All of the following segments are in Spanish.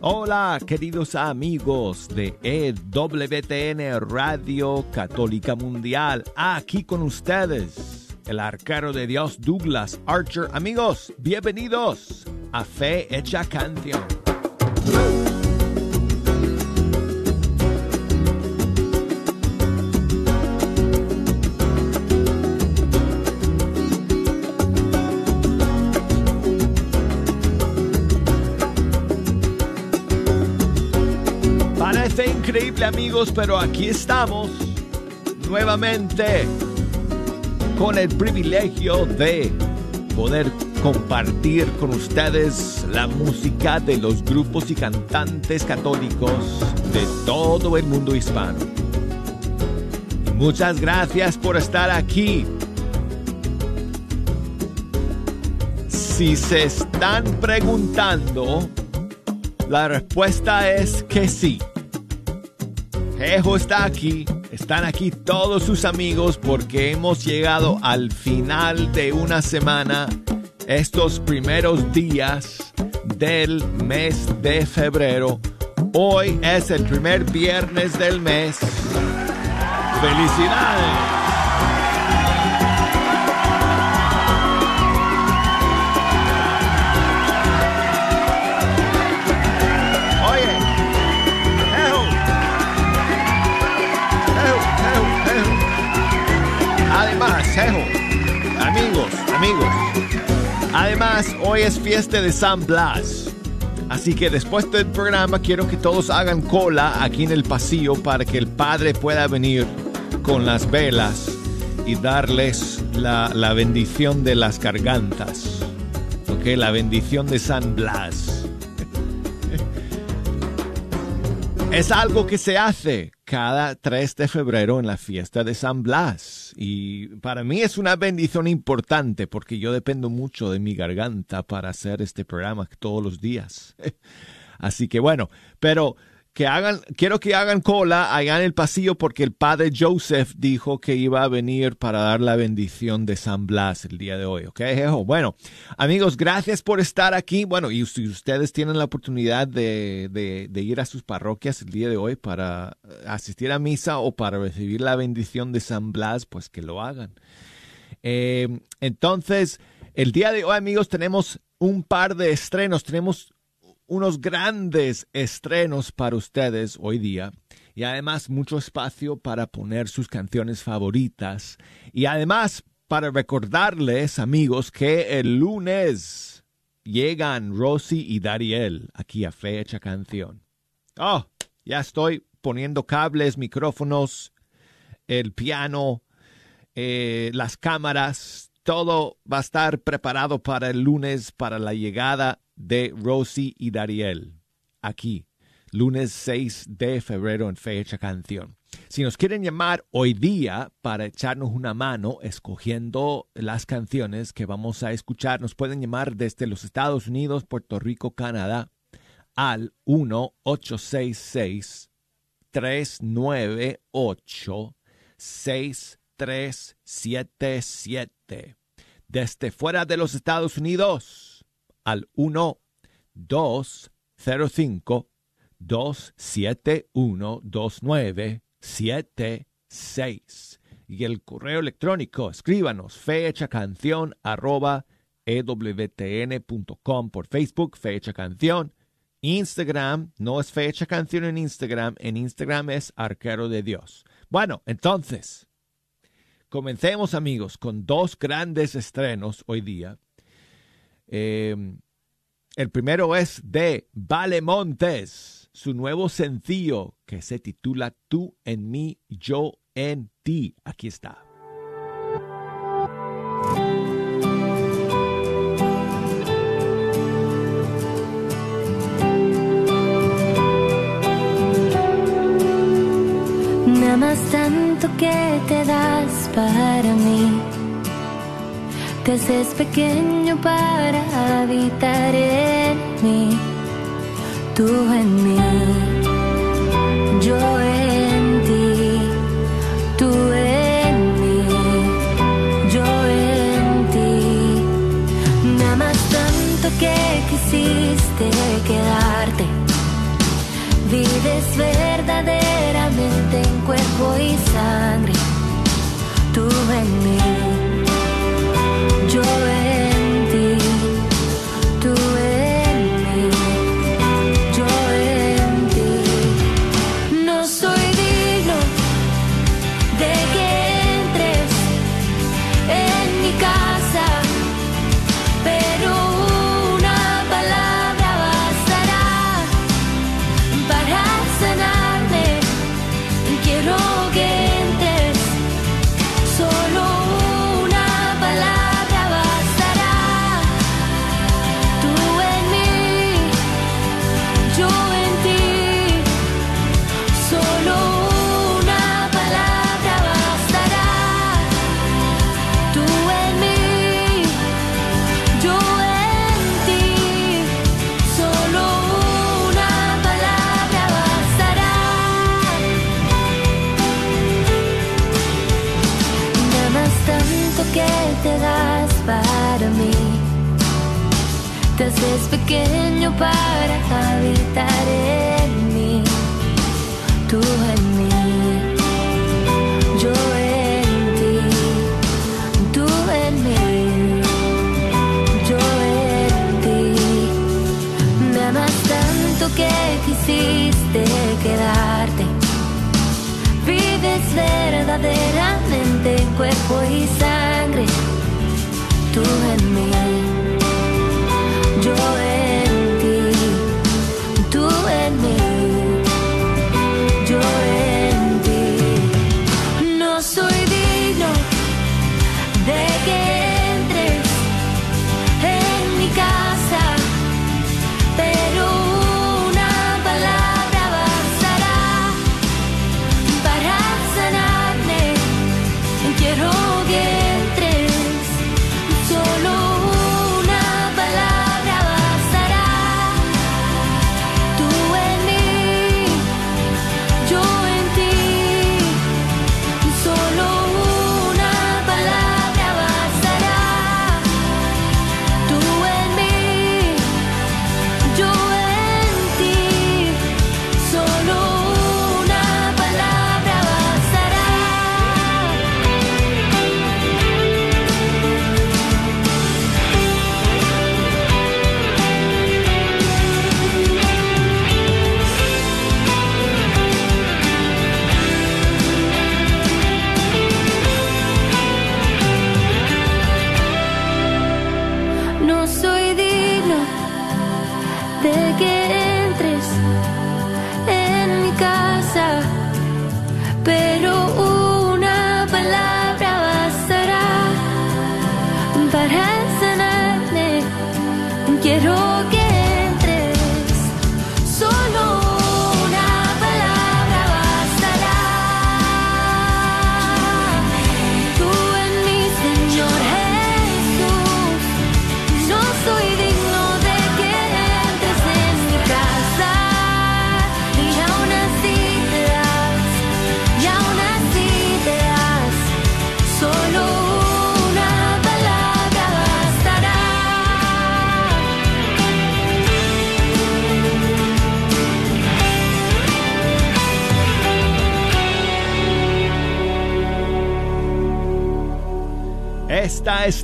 Hola, queridos amigos de EWTN Radio Católica Mundial. Aquí con ustedes, el arquero de Dios Douglas Archer. Amigos, bienvenidos a Fe Hecha Canción. Increíble amigos, pero aquí estamos nuevamente con el privilegio de poder compartir con ustedes la música de los grupos y cantantes católicos de todo el mundo hispano. Muchas gracias por estar aquí. Si se están preguntando, la respuesta es que sí. Ejo está aquí, están aquí todos sus amigos porque hemos llegado al final de una semana, estos primeros días del mes de febrero. Hoy es el primer viernes del mes. ¡Felicidades! Amigos. Además, hoy es fiesta de San Blas. Así que después del programa quiero que todos hagan cola aquí en el pasillo para que el padre pueda venir con las velas y darles la, la bendición de las gargantas. ¿Ok? La bendición de San Blas. es algo que se hace cada 3 de febrero en la fiesta de San Blas. Y para mí es una bendición importante porque yo dependo mucho de mi garganta para hacer este programa todos los días. Así que bueno, pero que hagan, quiero que hagan cola allá en el pasillo porque el padre Joseph dijo que iba a venir para dar la bendición de San Blas el día de hoy, ¿ok? Bueno, amigos, gracias por estar aquí. Bueno, y si ustedes tienen la oportunidad de, de, ir a sus parroquias el día de hoy para asistir a misa o para recibir la bendición de San Blas, pues que lo hagan. Eh, entonces, el día de hoy, amigos, tenemos un par de estrenos. Tenemos unos grandes estrenos para ustedes hoy día y además mucho espacio para poner sus canciones favoritas y además para recordarles amigos que el lunes llegan Rosy y Dariel aquí a Fecha Canción. Oh, ya estoy poniendo cables, micrófonos, el piano, eh, las cámaras, todo va a estar preparado para el lunes, para la llegada de Rosy y Dariel, aquí, lunes 6 de febrero en Fecha Canción. Si nos quieren llamar hoy día para echarnos una mano escogiendo las canciones que vamos a escuchar, nos pueden llamar desde los Estados Unidos, Puerto Rico, Canadá al 1-866-398-6377. Desde fuera de los Estados Unidos, al 1 205 271 2976 y el correo electrónico escríbanos fecha canción arroba ewtn.com por Facebook fecha canción. Instagram no es fecha canción en Instagram en Instagram es arquero de Dios. Bueno entonces comencemos amigos con dos grandes estrenos hoy día. Em, el primero es de Vale Montes, su nuevo sencillo que se titula Tú en mí, yo en ti. Aquí está. Me amas tanto que te das para mí te haces pequeño para habitar en mí, tú en mí, yo en ti, tú en mí, yo en ti. Me amas tanto que quisiste quedarte. Vives verdaderamente en cuerpo y sangre, tú en mí.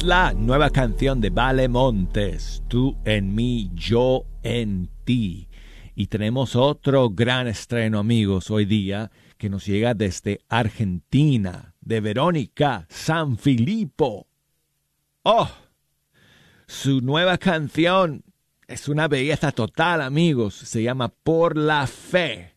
la nueva canción de Vale Montes, Tú en mí, yo en ti. Y tenemos otro gran estreno, amigos, hoy día, que nos llega desde Argentina, de Verónica Sanfilippo. ¡Oh! Su nueva canción es una belleza total, amigos. Se llama Por la Fe.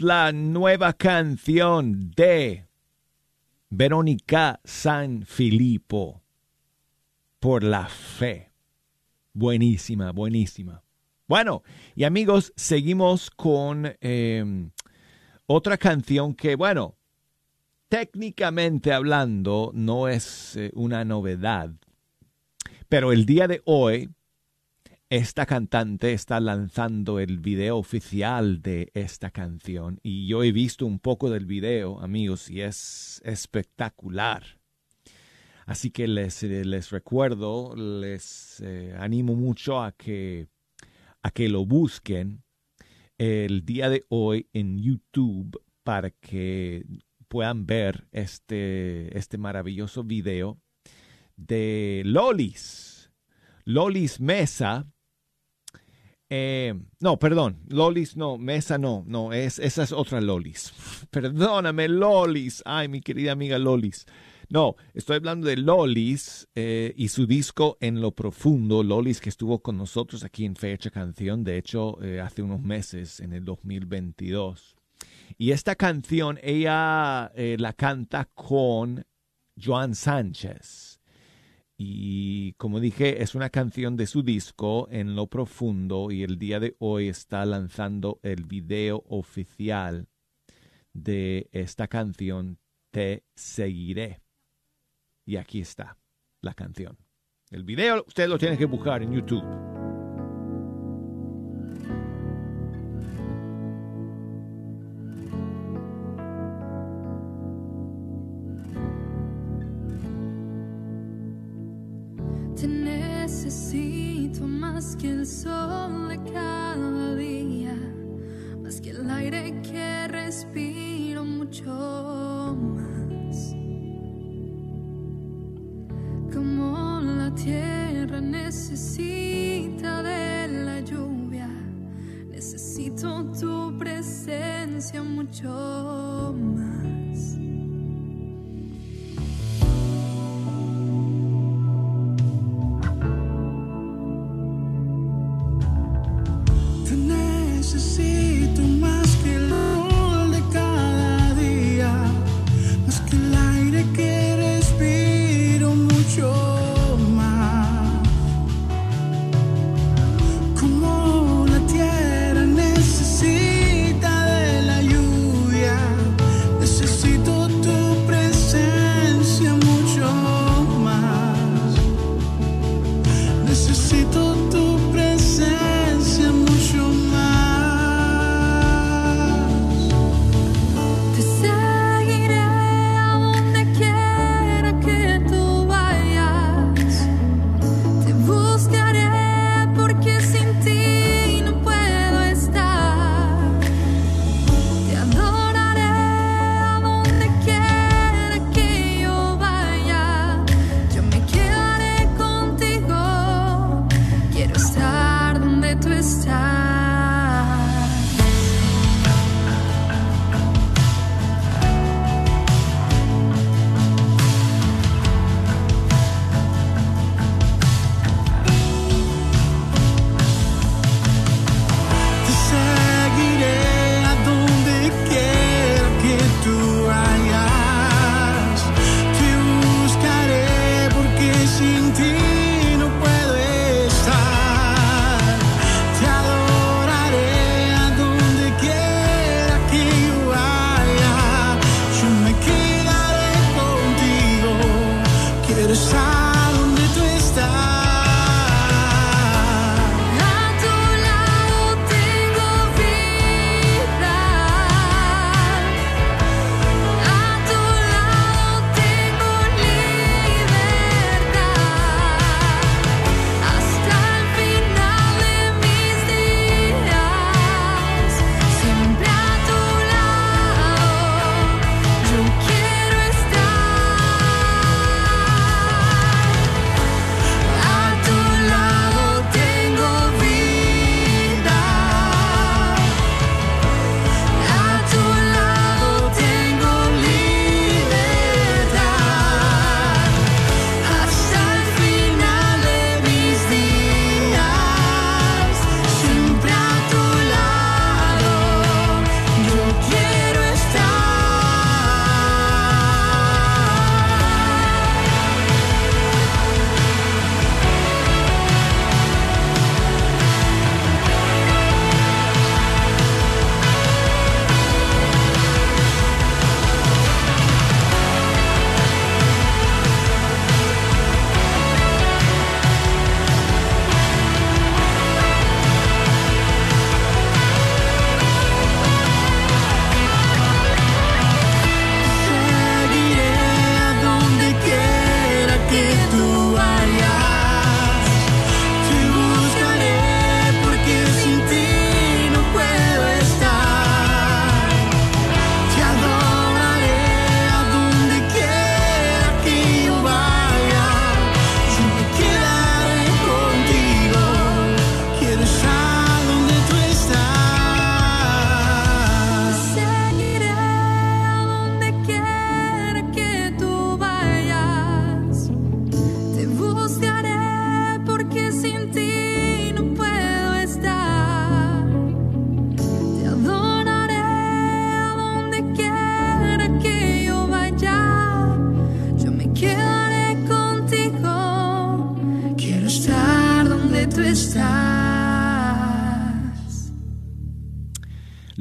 La nueva canción de Verónica San Filippo por la fe. Buenísima, buenísima. Bueno, y amigos, seguimos con eh, otra canción que, bueno, técnicamente hablando no es eh, una novedad, pero el día de hoy esta cantante está lanzando el video oficial de esta canción y yo he visto un poco del video, amigos, y es espectacular. Así que les, les recuerdo, les eh, animo mucho a que, a que lo busquen el día de hoy en YouTube para que puedan ver este, este maravilloso video de Lolis. Lolis Mesa. Eh, no, perdón, Lolis no, Mesa no, no, es, esa es otra Lolis. Perdóname, Lolis. Ay, mi querida amiga Lolis. No, estoy hablando de Lolis eh, y su disco En lo Profundo. Lolis que estuvo con nosotros aquí en Fecha Canción, de hecho, eh, hace unos meses, en el 2022. Y esta canción ella la canta con Joan Sánchez. Y como dije, es una canción de su disco En lo Profundo y el día de hoy está lanzando el video oficial de esta canción Te Seguiré. Y aquí está la canción. El video usted lo tiene que buscar en YouTube. Te necesito más que el sol de cada día, más que el aire que respiro mucho más. Como la tierra necesita de la lluvia, necesito tu presencia mucho más.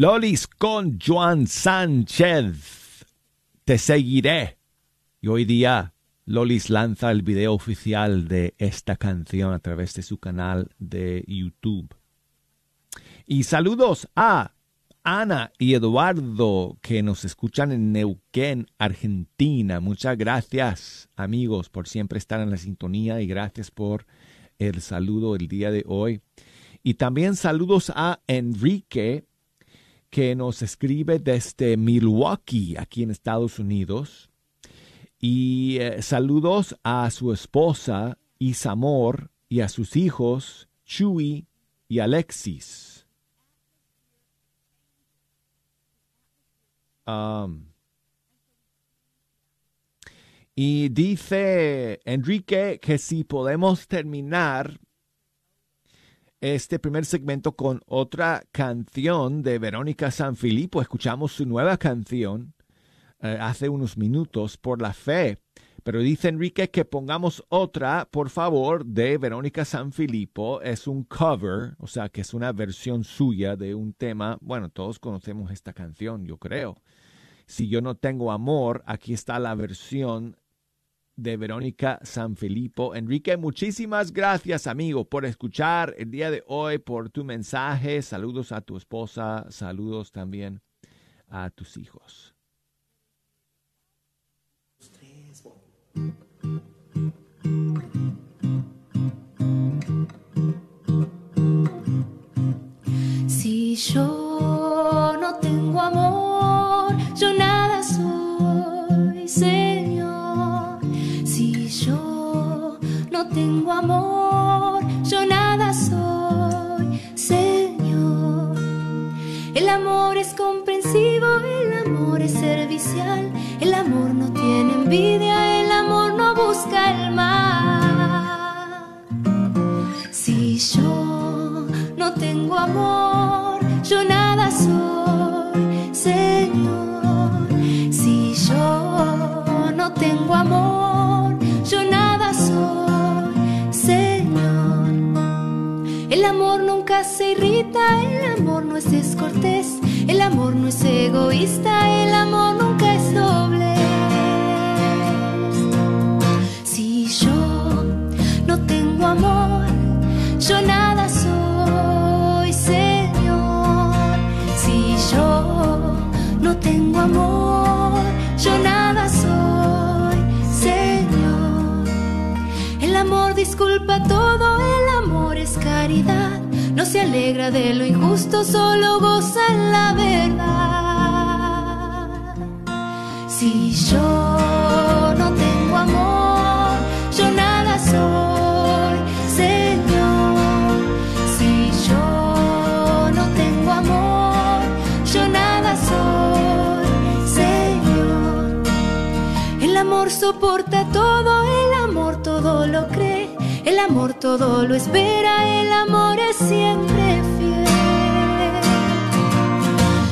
Lolis con Joan Sánchez. Te seguiré. Y hoy día Lolis lanza el video oficial de esta canción a través de su canal de YouTube. Y saludos a Ana y Eduardo que nos escuchan en Neuquén, Argentina. Muchas gracias amigos por siempre estar en la sintonía y gracias por el saludo el día de hoy. Y también saludos a Enrique que nos escribe desde Milwaukee, aquí en Estados Unidos. Y eh, saludos a su esposa Isamor y a sus hijos Chuy y Alexis. Um, y dice Enrique que si podemos terminar este primer segmento con otra canción de Verónica Sanfilippo. Escuchamos su nueva canción eh, hace unos minutos por la fe. Pero dice Enrique que pongamos otra, por favor, de Verónica Sanfilippo. Es un cover, o sea, que es una versión suya de un tema. Bueno, todos conocemos esta canción, yo creo. Si yo no tengo amor, aquí está la versión de Verónica Sanfilippo. Enrique, muchísimas gracias, amigo, por escuchar el día de hoy, por tu mensaje. Saludos a tu esposa, saludos también a tus hijos. Si yo no tengo amor, tengo amor, yo nada soy, Señor. El amor es comprensivo, el amor es servicial, el amor no tiene envidia, el amor no busca el mal. Si yo no tengo amor, yo nada soy, Señor. Si yo no tengo amor, yo nada nunca se irrita, el amor no es descortés, el amor no es egoísta, el amor nunca es doble. Si yo no tengo amor, yo nada soy, Señor. Si yo no tengo amor, yo nada soy, Señor. El amor disculpa todo, el amor es caridad. Se alegra de lo injusto, solo goza la verdad. Si yo no tengo amor, yo nada soy, Señor. Si yo no tengo amor, yo nada soy, Señor. El amor soporta todo, el amor todo lo cree, el amor todo lo espera, el amor es siempre fiel.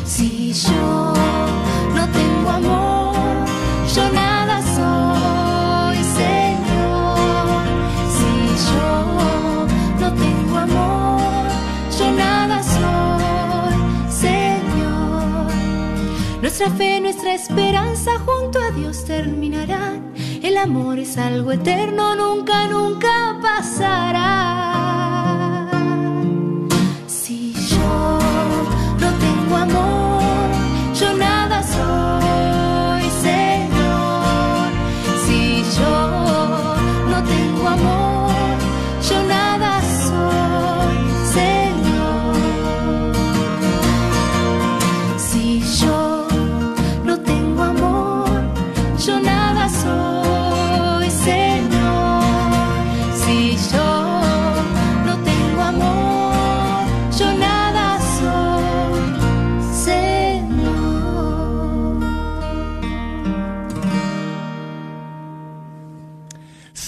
Si yo no tengo amor, yo nada soy, Señor. Si yo no tengo amor, yo nada soy, Señor. Nuestra fe, nuestra esperanza junto a Dios terminarán. El amor es algo eterno, nunca, nunca pasará. Si yo no tengo amor,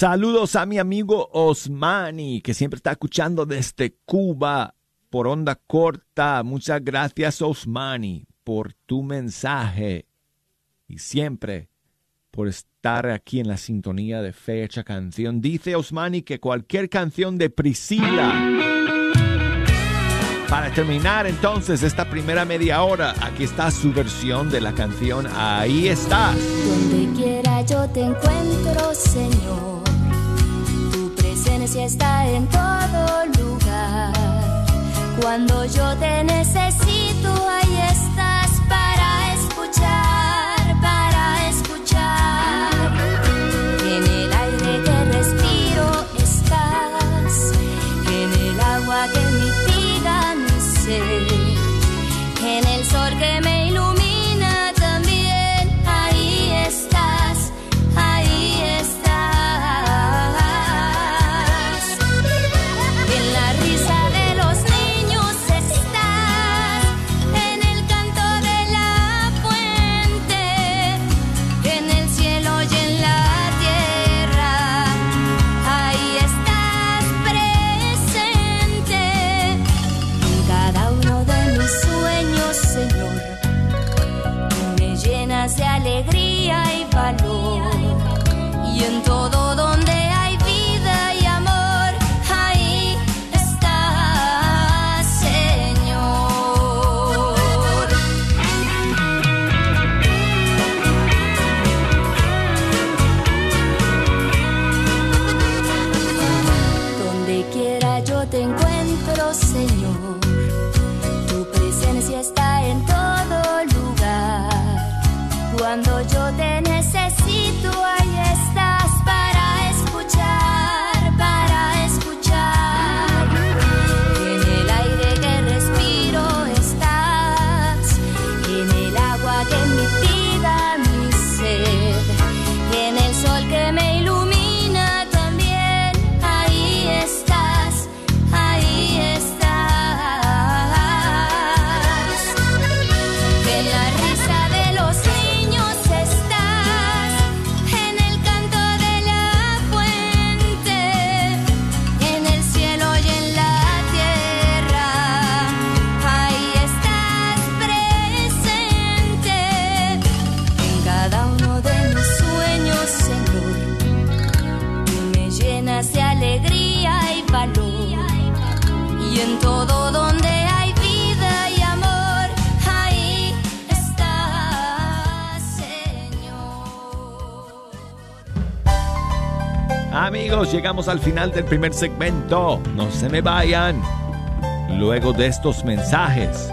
Saludos a mi amigo Osmani, que siempre está escuchando desde Cuba por onda corta. Muchas gracias, Osmani, por tu mensaje y siempre por estar aquí en la sintonía de fecha canción. Dice Osmani que cualquier canción de Priscila. Para terminar entonces esta primera media hora, aquí está su versión de la canción Ahí estás. Donde quiera yo te encuentro, Señor. Presencia está en todo lugar. Cuando yo te necesito, ahí estás para escuchar, al final del primer segmento. No se me vayan. Luego de estos mensajes.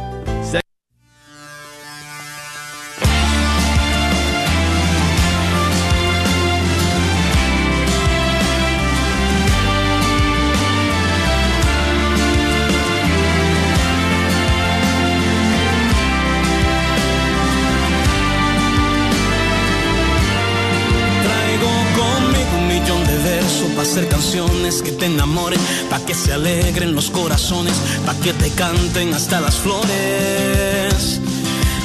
Que te canten hasta las flores.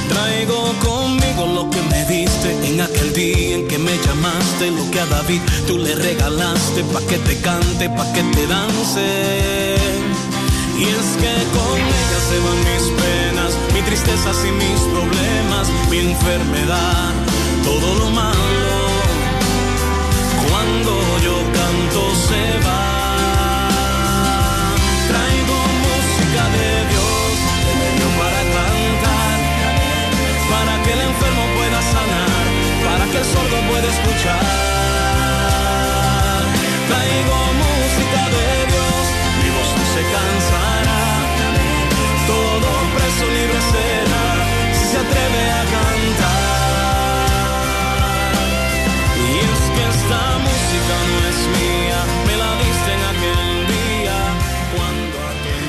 Traigo conmigo lo que me diste en aquel día en que me llamaste, lo que a David tú le regalaste, para que te cante, para que te dance. Y es que con ella se van mis penas, mis tristezas y mis problemas, mi enfermedad, todo lo malo. Pueda escuchar. Traigo música de Dios, mi voz no se cansará. Todo preso libre será, si se atreve a cantar. Y es que esta música no es mía, me la diste en aquel día, cuando aquel.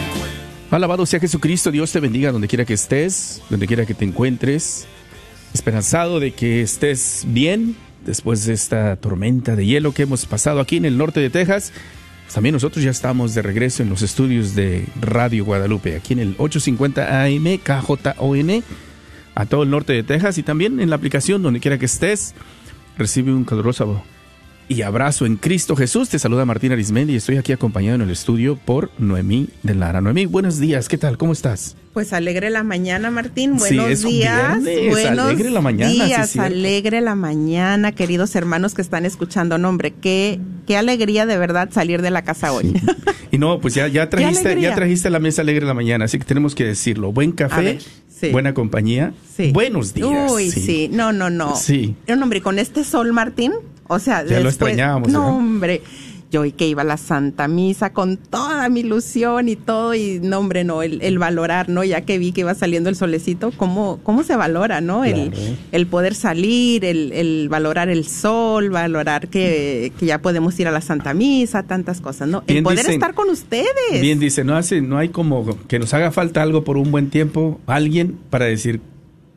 Alabado sea Jesucristo, Dios te bendiga donde quiera que estés, donde quiera que te encuentres. Esperanzado de que estés bien después de esta tormenta de hielo que hemos pasado aquí en el norte de Texas. También nosotros ya estamos de regreso en los estudios de Radio Guadalupe, aquí en el 850 AM KJON, a todo el norte de Texas y también en la aplicación donde quiera que estés. Recibe un caluroso y abrazo en Cristo Jesús. Te saluda Martín Arismendi y estoy aquí acompañado en el estudio por Noemí de Lara. Noemí, buenos días, ¿qué tal? ¿Cómo estás? Pues alegre la mañana, Martín. Buenos días. viernes, Buenos alegre la mañana, días, alegre la mañana, queridos hermanos que están escuchando. No, hombre, qué, qué alegría de verdad salir de la casa hoy. Y no, pues ya, ya trajiste, ya trajiste la mesa alegre la mañana, así que tenemos que decirlo. Buen café, sí. buena compañía, Sí. buenos días. Uy, sí. No, no, no. Sí. No, hombre, con este sol, Martín, o sea, Ya lo extrañábamos, No, ¿verdad? hombre. Yo hoy que iba a la Santa Misa con toda mi ilusión y todo, y no, hombre, no, el, el valorar, ¿no? Ya que vi que iba saliendo el solecito, ¿cómo, cómo se valora, ¿no? El, Claro. el poder salir, el, el valorar el sol, valorar que, que ya podemos ir a la Santa Misa, tantas cosas, ¿no? Bien el poder dicen- estar con ustedes. Bien dice, no hace, no hay como que nos haga falta algo por un buen tiempo, alguien para decir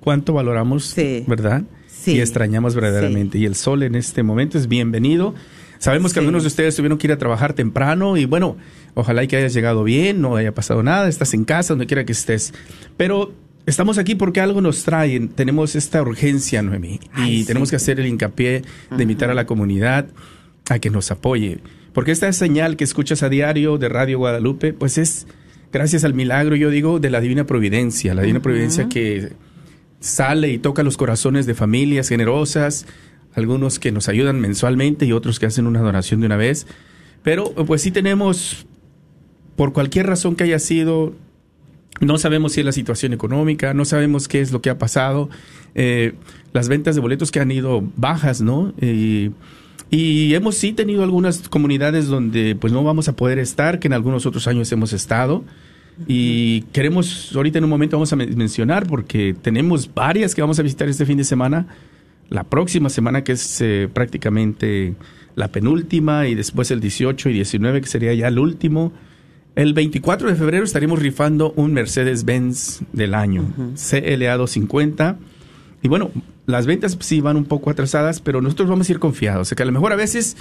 cuánto valoramos, Sí. ¿verdad? Sí. Y extrañamos verdaderamente. Y el sol en este momento es bienvenido. Sabemos que Sí. algunos de ustedes tuvieron que ir a trabajar temprano y bueno, ojalá y que hayas llegado bien, no haya pasado nada, estás en casa, donde quiera que estés. Pero estamos aquí porque algo nos trae, tenemos esta urgencia, Noemí, y Ay, tenemos que hacer el hincapié de invitar a la comunidad a que nos apoye. Porque esta señal que escuchas a diario de Radio Guadalupe, pues es gracias al milagro, yo digo, de la divina providencia, la divina providencia que sale y toca los corazones de familias generosas, algunos que nos ayudan mensualmente y otros que hacen una donación de una vez. Pero pues sí tenemos, por cualquier razón que haya sido, no sabemos si es la situación económica, no sabemos qué es lo que ha pasado, eh, las ventas de boletos que han ido bajas, ¿no? Y Y hemos sí tenido algunas comunidades donde pues no vamos a poder estar, que en algunos otros años hemos estado. Y queremos, ahorita en un momento vamos a men- mencionar, porque tenemos varias que vamos a visitar este fin de semana. La próxima semana, que es eh, prácticamente la penúltima, y después el 18 y 19, que sería ya el último. El 24 de febrero estaremos rifando un Mercedes-Benz del año, CLA 250. Y bueno, las ventas sí van un poco atrasadas, pero nosotros vamos a ir confiados. O sea que a lo mejor a veces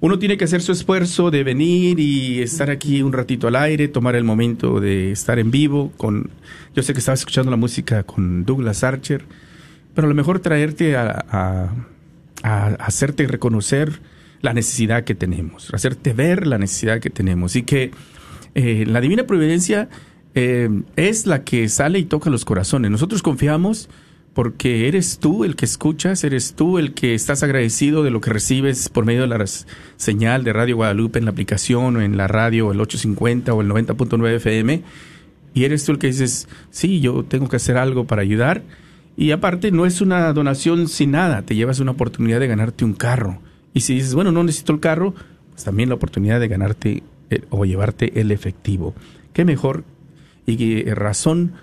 uno tiene que hacer su esfuerzo de venir y estar aquí un ratito al aire, tomar el momento de estar en vivo. Con, yo sé que estabas escuchando la música con Douglas Archer, pero a lo mejor traerte a, a- hacerte reconocer la necesidad que tenemos, hacerte ver la necesidad que tenemos y que eh, la divina providencia eh, es la que sale y toca los corazones. Nosotros confiamos porque eres tú el que escuchas, eres tú el que estás agradecido de lo que recibes por medio de la señal de Radio Guadalupe en la aplicación o en la radio, el 850 o el 90.9 FM, y eres tú el que dices, sí, yo tengo que hacer algo para ayudar. Y aparte, no es una donación sin nada, te llevas una oportunidad de ganarte un carro. Y si dices, bueno, no necesito el carro, pues también la oportunidad de ganarte eh, o llevarte el efectivo. Qué mejor y eh, razón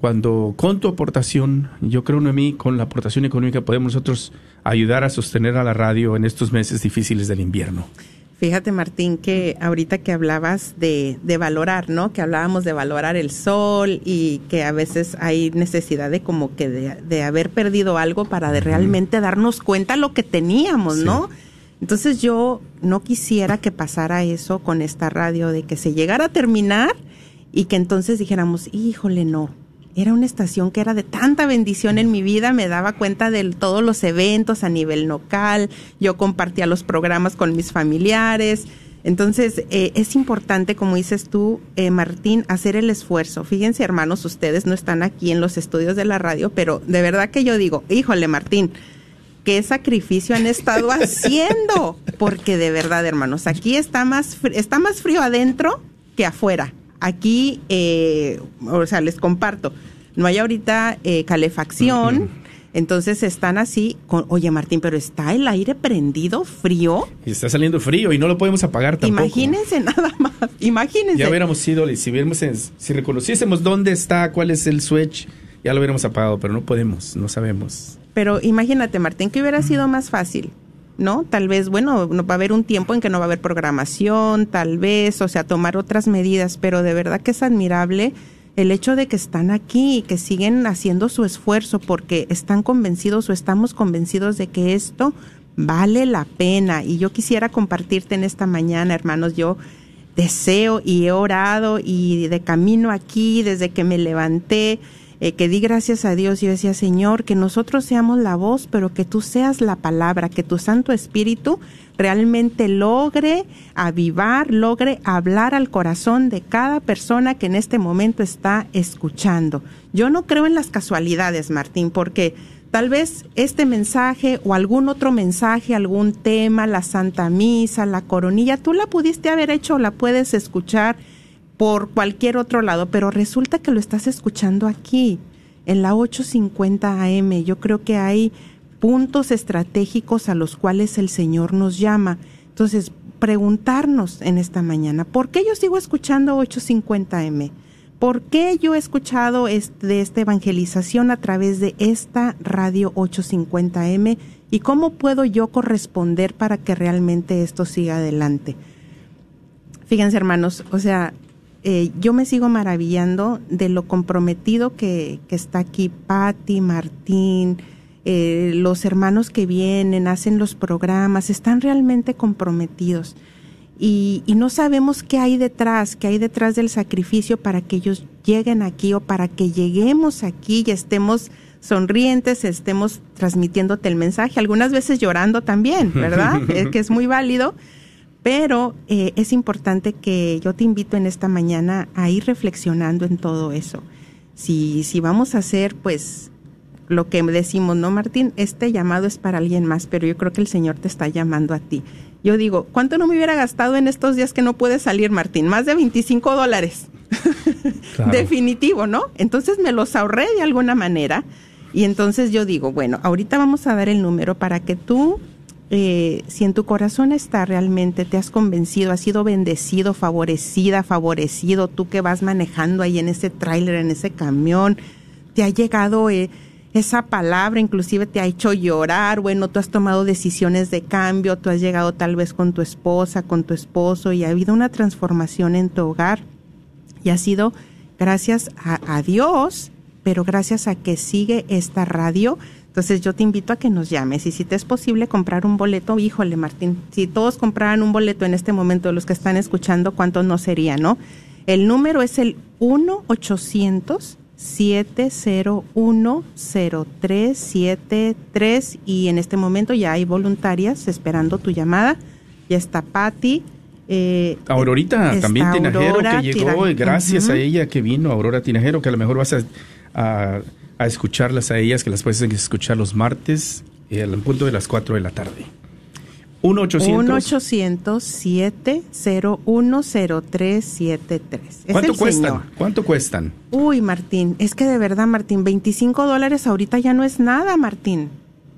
cuando con tu aportación, yo creo, Noemí, con la aportación económica podemos nosotros ayudar a sostener a la radio en estos meses difíciles del invierno. Fíjate, Martín, que ahorita que hablabas de, de valorar, ¿no? Que hablábamos de valorar el sol y que a veces hay necesidad de como que de, de haber perdido algo para de realmente darnos cuenta lo que teníamos, ¿no? Entonces yo no quisiera que pasara eso con esta radio, de que se llegara a terminar y que entonces dijéramos, híjole, no. Era una estación que era de tanta bendición en mi vida, me daba cuenta de todos los eventos a nivel local, yo compartía los programas con mis familiares. Entonces, eh, es importante, como dices tú, eh, Martín, hacer el esfuerzo. Fíjense, hermanos, ustedes no están aquí en los estudios de la radio, pero de verdad que yo digo, híjole, Martín, qué sacrificio han estado haciendo, porque de verdad, hermanos, aquí está más, fr- está más frío adentro que afuera. Aquí, eh, o sea, les comparto, no hay ahorita eh, calefacción, entonces están así, con, oye Martín, pero está el aire prendido, frío. Y está saliendo frío y no lo podemos apagar tampoco. Imagínense nada más, imagínense. Ya hubiéramos sido, si hubiéramos, si reconociésemos dónde está, cuál es el switch, ya lo hubiéramos apagado, pero no podemos, no sabemos. Pero imagínate, Martín, que hubiera sido más fácil, ¿no? Tal vez, bueno, no va a haber un tiempo en que no va a haber programación, tal vez, o sea, tomar otras medidas, pero de verdad que es admirable el hecho de que están aquí y que siguen haciendo su esfuerzo porque están convencidos o estamos convencidos de que esto vale la pena. Y yo quisiera compartirte en esta mañana, hermanos, yo deseo y he orado y de camino aquí, desde que me levanté, eh, que di gracias a Dios. Yo decía, Señor, que nosotros seamos la voz, pero que tú seas la palabra, que tu Santo Espíritu realmente logre avivar, logre hablar al corazón de cada persona que en este momento está escuchando. Yo no creo en las casualidades, Martín, porque tal vez este mensaje o algún otro mensaje, algún tema, la Santa Misa, la coronilla, tú la pudiste haber hecho o la puedes escuchar por cualquier otro lado, pero resulta que lo estás escuchando aquí, en la 850 AM. Yo creo que hay puntos estratégicos a los cuales el Señor nos llama. Entonces, preguntarnos en esta mañana, ¿por qué yo sigo escuchando 850 AM? ¿Por qué yo he escuchado este, de esta evangelización a través de esta radio 850M? ¿Y cómo puedo yo corresponder para que realmente esto siga adelante? Fíjense, hermanos, o sea, eh, yo me sigo maravillando de lo comprometido que, que está aquí Patti, Martín, eh, los hermanos que vienen, hacen los programas, están realmente comprometidos. Y, y, no sabemos qué hay detrás, qué hay detrás del sacrificio para que ellos lleguen aquí o para que lleguemos aquí y estemos sonrientes, estemos transmitiéndote el mensaje, algunas veces llorando también, ¿verdad? es que es muy válido, pero eh, es importante que yo te invito en esta mañana a ir reflexionando en todo eso. Si, si vamos a hacer, pues, lo que decimos, ¿no, Martín? Este llamado es para alguien más, pero yo creo que el Señor te está llamando a ti. Yo digo, ¿cuánto no me hubiera gastado en estos días que no puede salir, Martín? Más de 25 dólares. Claro. Definitivo, ¿no? Entonces me los ahorré de alguna manera. Y entonces yo digo, bueno, ahorita vamos a dar el número para que tú eh, si en tu corazón está realmente, te has convencido, has sido bendecido, favorecida, favorecido, tú que vas manejando ahí en ese tráiler, en ese camión, te ha llegado eh, esa palabra, inclusive te ha hecho llorar, bueno, tú has tomado decisiones de cambio, tú has llegado tal vez con tu esposa, con tu esposo y ha habido una transformación en tu hogar y ha sido gracias a, a Dios, pero gracias a que sigue esta radio entonces yo te invito a que nos llames y si te es posible comprar un boleto, híjole Martín, si todos compraran un boleto en este momento, los que están escuchando, ¿cuánto no sería, no? El número es el 1-800-701-0373 y en este momento ya hay voluntarias esperando tu llamada. Ya está Patti. Eh, Aurorita está también Tinajero Aurora que llegó, gracias a ella que vino, Aurora Tinajero, que a lo mejor vas a, a, a escucharlas a ellas, que las puedes escuchar los martes eh, al punto de las 4 de la tarde. 1 800 1-800-701-0373. Es ¿Cuánto cuestan? señor. ¿Cuánto cuestan? Uy, Martín, es que de verdad, Martín, 25 dólares ahorita ya no es nada, Martín.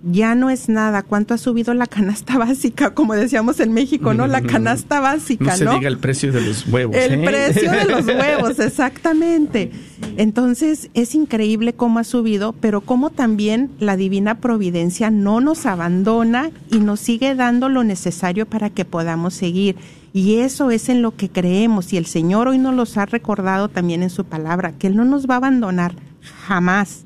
Ya no es nada. ¿Cuánto ha subido la canasta básica? Como decíamos en México, ¿no? La canasta básica, No ¿no? se diga el precio de los huevos. El ¿eh? precio de los huevos, exactamente. Entonces, es increíble cómo ha subido, pero cómo también la divina providencia no nos abandona y nos sigue dando lo necesario para que podamos seguir. Y eso es en lo que creemos. Y el Señor hoy nos los ha recordado también en su palabra, que Él no nos va a abandonar jamás,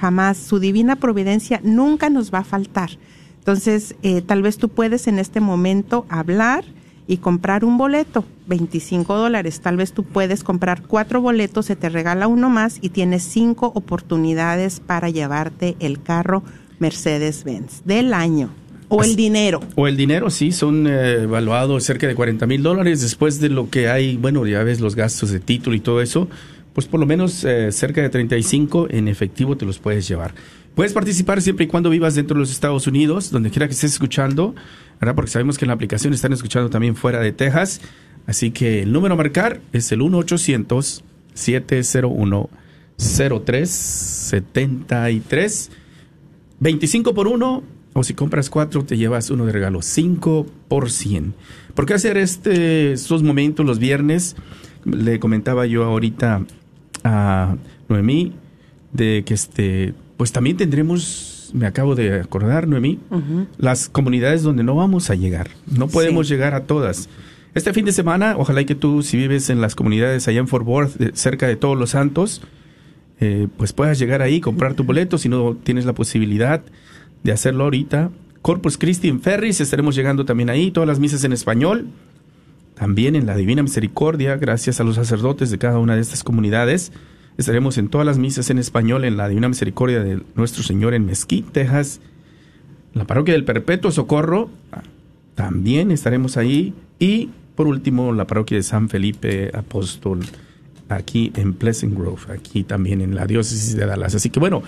jamás. Su divina providencia nunca nos va a faltar. Entonces, eh, tal vez tú puedes en este momento hablar y comprar un boleto, 25 dólares. Tal vez tú puedes comprar cuatro boletos, se te regala uno más y tienes cinco oportunidades para llevarte el carro Mercedes-Benz del año o el dinero. O el dinero, sí, son eh, evaluados cerca de 40 mil dólares. Después de lo que hay, bueno, ya ves los gastos de título y todo eso, pues por lo menos eh, cerca de 35 en efectivo te los puedes llevar. Puedes participar siempre y cuando vivas dentro de los Estados Unidos, donde quiera que estés escuchando, ¿verdad? Porque sabemos que en la aplicación están escuchando también fuera de Texas. Así que el número a marcar es el 1-800-701-0373. 25 por 1 o si compras 4 te llevas uno de regalo, 5 por 100. ¿Por qué hacer este, estos momentos los viernes? Le comentaba yo ahorita a Noemí de que este, pues también tendremos, me acabo de acordar Noemí, las comunidades donde no vamos a llegar, no podemos Sí. llegar a todas. Este fin de semana, ojalá y que tú, si vives en las comunidades allá en Fort Worth, cerca de Todos los Santos, eh, pues puedas llegar ahí, comprar tu boleto, si no tienes la posibilidad de hacerlo ahorita. Corpus Christi en Ferris, estaremos llegando también ahí, todas las misas en español, también en la Divina Misericordia, gracias a los sacerdotes de cada una de estas comunidades. Estaremos en todas las misas en español en la Divina Misericordia de Nuestro Señor en Mesquite, Texas. La parroquia del Perpetuo Socorro, también estaremos ahí. Y por último, la parroquia de San Felipe Apóstol, aquí en Pleasant Grove, aquí también en la diócesis de Dallas. Así que bueno,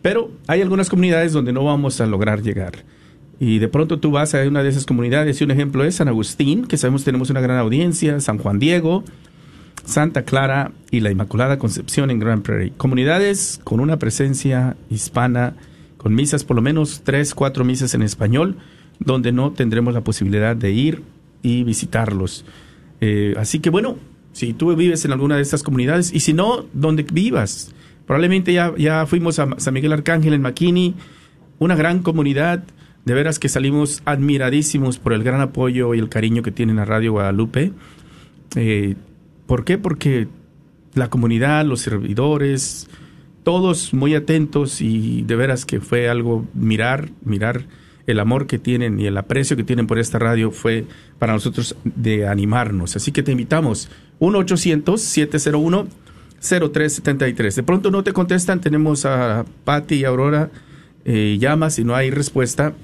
pero hay algunas comunidades donde no vamos a lograr llegar. Y de pronto tú vas a una de esas comunidades y un ejemplo es San Agustín, que sabemos tenemos una gran audiencia, San Juan Diego, Santa Clara y la Inmaculada Concepción en Grand Prairie. Comunidades con una presencia hispana, con misas, por lo menos tres, cuatro misas en español, donde no tendremos la posibilidad de ir y visitarlos. Eh, así que bueno, si tú vives en alguna de estas comunidades y si no, donde vivas. Probablemente ya, ya fuimos a San Miguel Arcángel en McKinney, una gran comunidad. De veras que salimos admiradísimos por el gran apoyo y el cariño que tienen a Radio Guadalupe. Eh, ¿Por qué? Porque la comunidad, los servidores, todos muy atentos y de veras que fue algo mirar, mirar el amor que tienen y el aprecio que tienen por esta radio fue para nosotros de animarnos. Así que te invitamos, 1-800-701-0373. De pronto no te contestan, tenemos a Patti y Aurora, eh, llamas y no hay respuesta.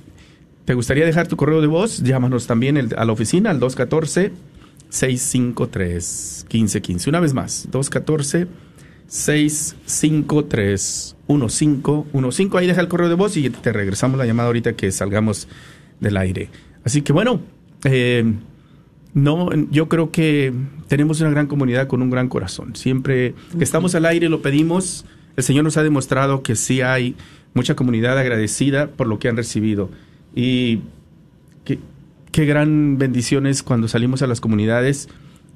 ¿Te gustaría dejar tu correo de voz? Llámanos también a la oficina al 214-653-1515. Una vez más, 214-653-1515. Ahí deja el correo de voz y te regresamos la llamada ahorita que salgamos del aire. Así que bueno, eh, no, yo creo que tenemos una gran comunidad con un gran corazón. Siempre que estamos al aire lo pedimos. El Señor nos ha demostrado que sí hay mucha comunidad agradecida por lo que han recibido. Y qué gran bendición es cuando salimos a las comunidades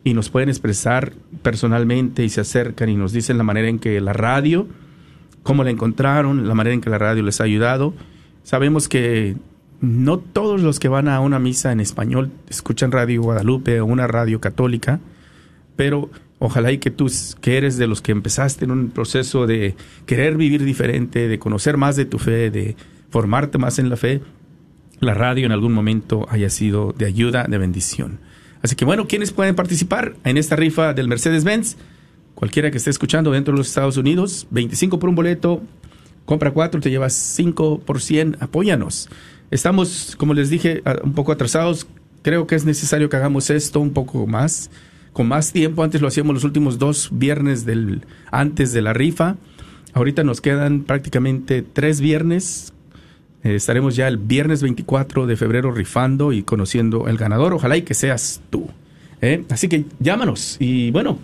y nos pueden expresar personalmente y se acercan y nos dicen la manera en que la radio, cómo la encontraron, la manera en que la radio les ha ayudado. Sabemos que no todos los que van a una misa en español escuchan Radio Guadalupe o una radio católica, pero ojalá y que tú, que eres de los que empezaste en un proceso de querer vivir diferente, de conocer más de tu fe, de formarte más en la fe, la radio en algún momento haya sido de ayuda, de bendición. Así que bueno, ¿quiénes pueden participar en esta rifa del Mercedes-Benz? Cualquiera que esté escuchando dentro de los Estados Unidos, 25 por un boleto, compra 4, te llevas 5 por 100, apóyanos. Estamos, como les dije, un poco atrasados. Creo que es necesario que hagamos esto un poco más, con más tiempo. Antes lo hacíamos los últimos dos viernes del, antes de la rifa. Ahorita nos quedan prácticamente tres viernes. Eh, estaremos ya el viernes 24 de febrero rifando y conociendo el ganador. Ojalá y que seas tú. ¿eh? Así que llámanos. Y bueno,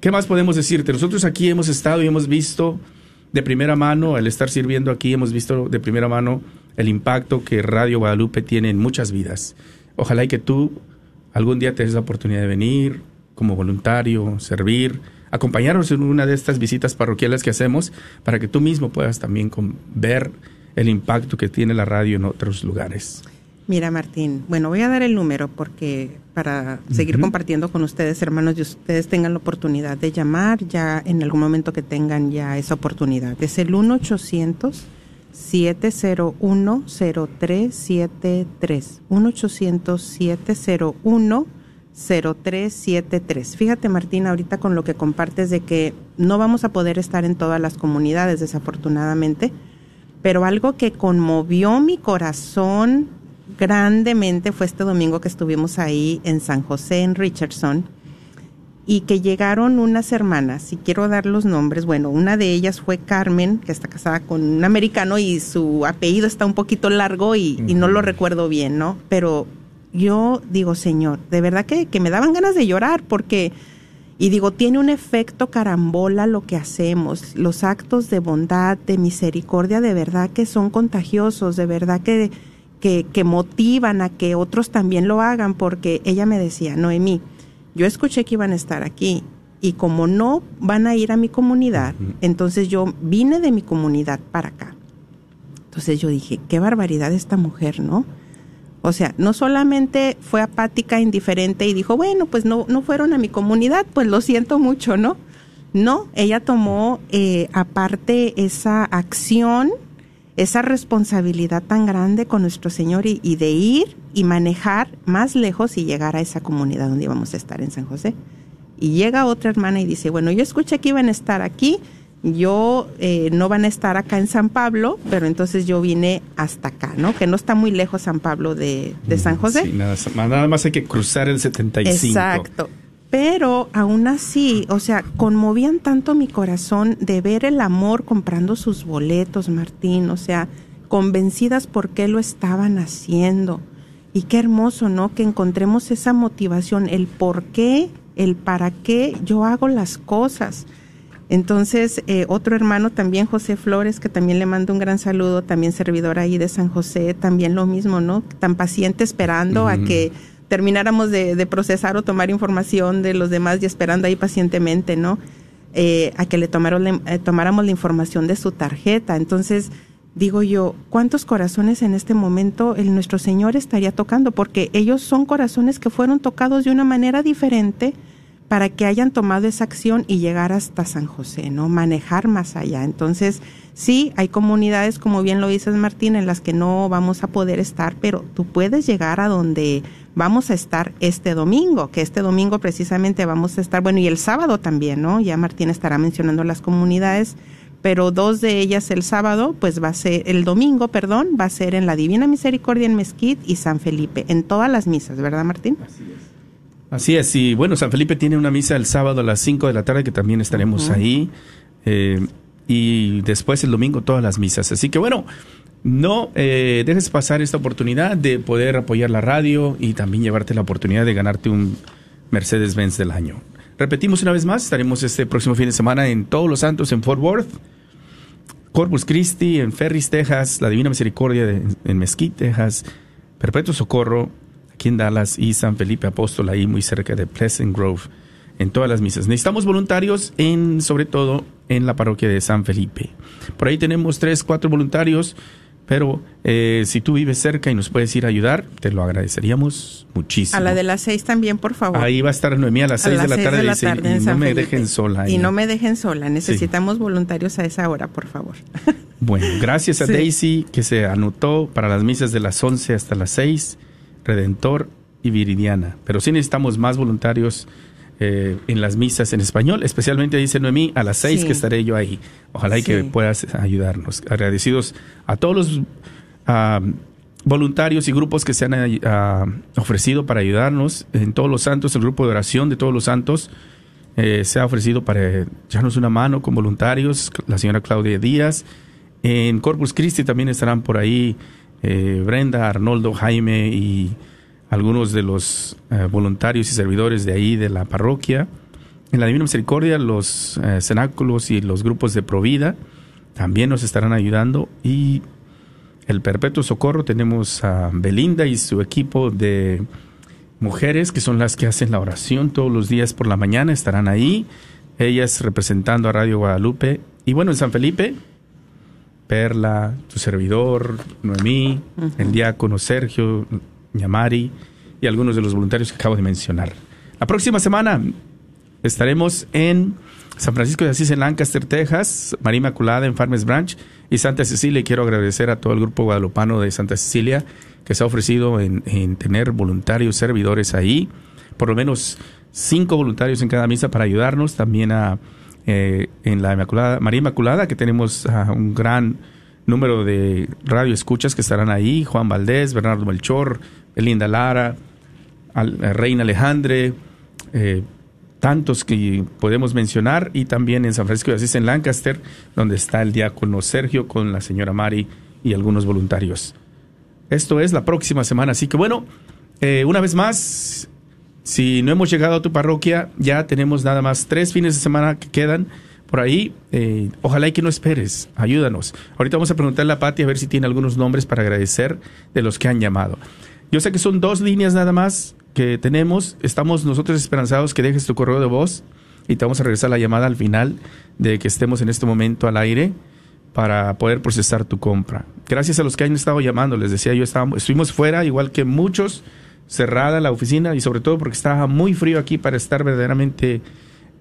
¿qué más podemos decirte? Nosotros aquí hemos estado y hemos visto de primera mano, al estar sirviendo aquí, hemos visto de primera mano el impacto que Radio Guadalupe tiene en muchas vidas. Ojalá y que tú algún día te des la oportunidad de venir como voluntario, servir, acompañarnos en una de estas visitas parroquiales que hacemos para que tú mismo puedas también ver el impacto que tiene la radio en otros lugares. Mira, Martín, bueno, voy a dar el número porque para seguir compartiendo con ustedes, hermanos, y ustedes tengan la oportunidad de llamar ya en algún momento que tengan ya esa oportunidad. Es el 1-800-701-0373. 1-800-701-0373. Fíjate, Martín, ahorita con lo que compartes de que no vamos a poder estar en todas las comunidades, desafortunadamente pero algo que conmovió mi corazón grandemente fue este domingo que estuvimos ahí en San José, en Richardson, y que llegaron unas hermanas, y quiero dar los nombres, bueno, una de ellas fue Carmen, que está casada con un americano y su apellido está un poquito largo y, y no lo recuerdo bien, ¿no? Pero yo digo, Señor, de verdad que, que me daban ganas de llorar porque... Y digo, tiene un efecto carambola lo que hacemos, los actos de bondad, de misericordia, de verdad que son contagiosos, de verdad que, que, que motivan a que otros también lo hagan, porque ella me decía, Noemí, yo escuché que iban a estar aquí y como no van a ir a mi comunidad, entonces yo vine de mi comunidad para acá. Entonces yo dije, qué barbaridad esta mujer, ¿no? O sea, no solamente fue apática, indiferente y dijo, bueno, pues no, no fueron a mi comunidad, pues lo siento mucho, ¿no? No, ella tomó eh, aparte esa acción, esa responsabilidad tan grande con nuestro Señor y, y de ir y manejar más lejos y llegar a esa comunidad donde íbamos a estar en San José. Y llega otra hermana y dice, bueno, yo escuché que iban a estar aquí, yo eh, no van a estar acá en San Pablo, pero entonces yo vine hasta acá, ¿no? Que no está muy lejos San Pablo de, de San José. Sí, nada, nada más hay que cruzar el 75. Exacto. Pero aún así, o sea, conmovían tanto mi corazón de ver el amor comprando sus boletos, Martín, o sea, convencidas por qué lo estaban haciendo. Y qué hermoso, ¿no? Que encontremos esa motivación, el por qué, el para qué yo hago las cosas. Entonces, eh, otro hermano también, José Flores, que también le mando un gran saludo, también servidor ahí de San José, también lo mismo, ¿no? Tan paciente esperando a que termináramos de, de procesar o tomar información de los demás y esperando ahí pacientemente, ¿no? Eh, a que le tomaron eh, tomáramos la información de su tarjeta. Entonces, digo yo, ¿cuántos corazones en este momento el nuestro Señor estaría tocando? Porque ellos son corazones que fueron tocados de una manera diferente para que hayan tomado esa acción y llegar hasta San José, ¿no? Manejar más allá. Entonces, sí, hay comunidades, como bien lo dices, Martín, en las que no vamos a poder estar, pero tú puedes llegar a donde vamos a estar este domingo, que este domingo precisamente vamos a estar, bueno, y el sábado también, ¿no? Ya Martín estará mencionando las comunidades, pero dos de ellas el sábado, pues va a ser, el domingo, perdón, va a ser en la Divina Misericordia en Mezquit y San Felipe, en todas las misas, ¿verdad, Martín? Así es, y bueno, San Felipe tiene una misa el sábado a las 5 de la tarde que también estaremos ahí. eh, y después el domingo todas las misas. Así que bueno, no eh, dejes pasar esta oportunidad de poder apoyar la radio y también llevarte la oportunidad de ganarte un Mercedes-Benz del año. Repetimos una vez más, estaremos este próximo fin de semana en Todos los Santos en Fort Worth, Corpus Christi en Ferris, Texas, La Divina Misericordia de- en Mesquite, Texas, Perpetuo Socorro, aquí en Dallas, y San Felipe Apóstol, ahí muy cerca de Pleasant Grove, en todas las misas. Necesitamos voluntarios, en, sobre todo en la parroquia de San Felipe. Por ahí tenemos tres, cuatro voluntarios, pero eh, si tú vives cerca y nos puedes ir a ayudar, te lo agradeceríamos muchísimo. A la de las seis también, por favor. Ahí va a estar Noemí a las A seis de las la seis tarde, de la tarde en y no San me Felipe. dejen sola. Y no me dejen sola. Necesitamos voluntarios a esa hora, por favor. Bueno, gracias a Sí. Daisy que se anotó para las misas de las 11 hasta las 6, Redentor y Viridiana. Pero sí necesitamos más voluntarios eh, en las misas en español, especialmente dice Noemí, a las 6 Sí. que estaré yo ahí. Ojalá y que puedas ayudarnos. Agradecidos a todos los ah, voluntarios y grupos que se han ah, ofrecido para ayudarnos. En todos los santos, el grupo de oración de todos los santos eh, se ha ofrecido para echarnos una mano con voluntarios, la señora Claudia Díaz. En Corpus Christi también estarán por ahí eh, Brenda, Arnoldo, Jaime y algunos de los eh, voluntarios y servidores de ahí de la parroquia. En la Divina Misericordia, los eh, cenáculos y los grupos de Provida también nos estarán ayudando. Y el Perpetuo Socorro tenemos a Belinda y su equipo de mujeres que son las que hacen la oración todos los días por la mañana, estarán ahí, ellas representando a Radio Guadalupe. Y bueno, en San Felipe, Perla, tu servidor, Noemí, el diácono Sergio, Ñamari y algunos de los voluntarios que acabo de mencionar. La próxima semana estaremos en San Francisco de Asís en Lancaster, Texas, María Inmaculada en Farmers Branch y Santa Cecilia. Y quiero agradecer a todo el grupo guadalupano de Santa Cecilia que se ha ofrecido en, en tener voluntarios, servidores ahí, por lo menos cinco voluntarios en cada misa para ayudarnos. También a eh, en la Inmaculada, María Inmaculada, que tenemos ah, un gran número de radio escuchas que estarán ahí, Juan Valdés, Bernardo Melchor, Belinda Lara, al- eh, Reina Alejandre, eh, tantos que podemos mencionar, y también en San Francisco de Asís, en Lancaster, donde está el diácono Sergio con la señora Mari y algunos voluntarios. Esto es la próxima semana, así que bueno, eh, una vez más, si no hemos llegado a tu parroquia, ya tenemos nada más tres fines de semana que quedan por ahí. eh, ojalá y que no esperes, ayúdanos. Ahorita vamos a preguntarle a Pati a ver si tiene algunos nombres para agradecer de los que han llamado. Yo sé que son dos líneas nada más que tenemos. Estamos nosotros esperanzados que dejes tu correo de voz y te vamos a regresar la llamada al final de que estemos en este momento al aire para poder procesar tu compra. Gracias a los que han estado llamando, les decía yo, estábamos, estuvimos fuera, igual que muchos, cerrada la oficina y sobre todo porque estaba muy frío aquí para estar verdaderamente,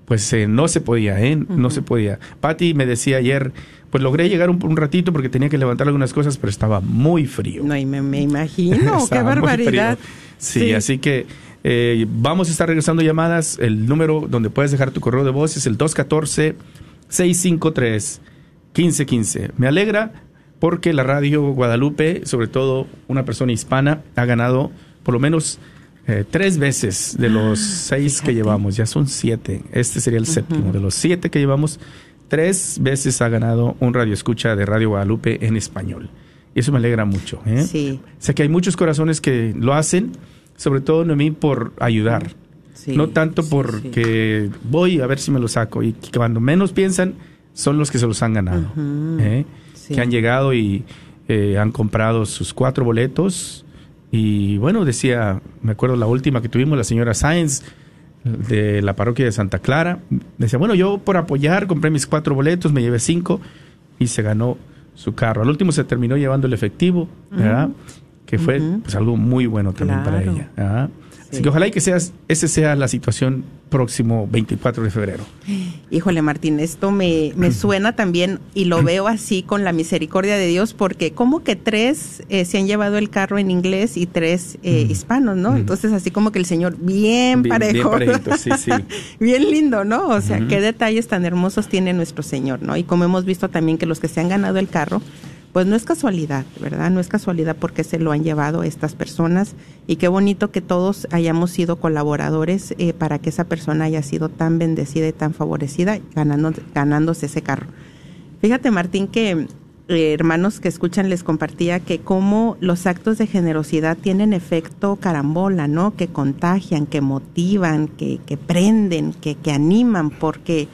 pues eh, no se podía, ¿eh? No se podía. Patty me decía ayer, pues logré llegar un, un ratito porque tenía que levantar algunas cosas, pero estaba muy frío. No, y me, me imagino, qué barbaridad. frío. Sí, así que eh, vamos a estar regresando llamadas. El número donde puedes dejar tu correo de voz es el 214-653-1515. Me alegra porque la radio Guadalupe, sobre todo una persona hispana, ha ganado por lo menos eh, tres veces de los seis que llevamos. Ya son siete. Este sería el séptimo. De los siete que llevamos, tres veces ha ganado un radio escucha de Radio Guadalupe en español. Y eso me alegra mucho. ¿eh? Sí, Sé que hay muchos corazones que lo hacen, sobre todo Noemí, por ayudar. sí. no tanto sí, porque voy a ver si me lo saco. Y cuando menos piensan, son los que se los han ganado. ¿eh? sí. Que han llegado y eh, han comprado sus cuatro boletos. Y bueno, decía, me acuerdo la última que tuvimos, la señora Sáenz de la parroquia de Santa Clara. Decía, bueno, yo por apoyar compré mis cuatro boletos, me llevé cinco y se ganó su carro. Al último se terminó llevando el efectivo, ¿verdad? Que fue pues algo muy bueno también para ella. ¿verdad? Así Sí. que ojalá y que seas, ese sea la situación próximo 24 de febrero. Híjole, Martín, esto me, me suena también y lo veo así con la misericordia de Dios, porque como que tres eh, se han llevado el carro en inglés y tres eh, hispanos, ¿no? Entonces, así como que el Señor bien, Bien- parejo. bien parejito, sí, sí. Bien lindo, ¿no? O sea, qué detalles tan hermosos tiene nuestro Señor, ¿no? Y como hemos visto también que los que se han ganado el carro, pues no es casualidad, ¿verdad? No es casualidad porque se lo han llevado estas personas y qué bonito que todos hayamos sido colaboradores eh, para que esa persona haya sido tan bendecida y tan favorecida ganando, ganándose ese carro. Fíjate, Martín, que eh, hermanos que escuchan les compartía que cómo los actos de generosidad tienen efecto carambola, ¿no? Que contagian, que motivan, que, que prenden, que, que animan, porque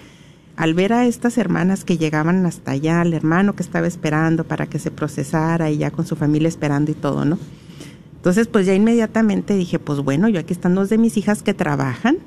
al ver a estas hermanas que llegaban hasta allá, al hermano que estaba esperando para que se procesara y ya con su familia esperando y todo, ¿no? Entonces, pues ya inmediatamente dije, pues bueno, yo aquí están dos de mis hijas que trabajan,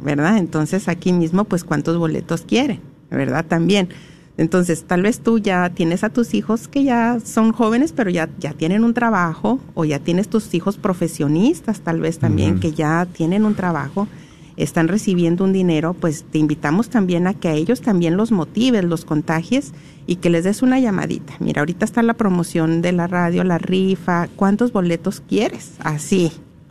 ¿verdad? Entonces aquí mismo, pues cuántos boletos quieren, ¿verdad? También. Entonces, tal vez tú ya tienes a tus hijos que ya son jóvenes, pero ya, ya tienen un trabajo, o ya tienes tus hijos profesionistas, tal vez también, que ya tienen un trabajo, están recibiendo un dinero, pues te invitamos también a que a ellos también los motives, los contagies y que les des una llamadita. Mira, ahorita está la promoción de la radio, la rifa, ¿cuántos boletos quieres? Así,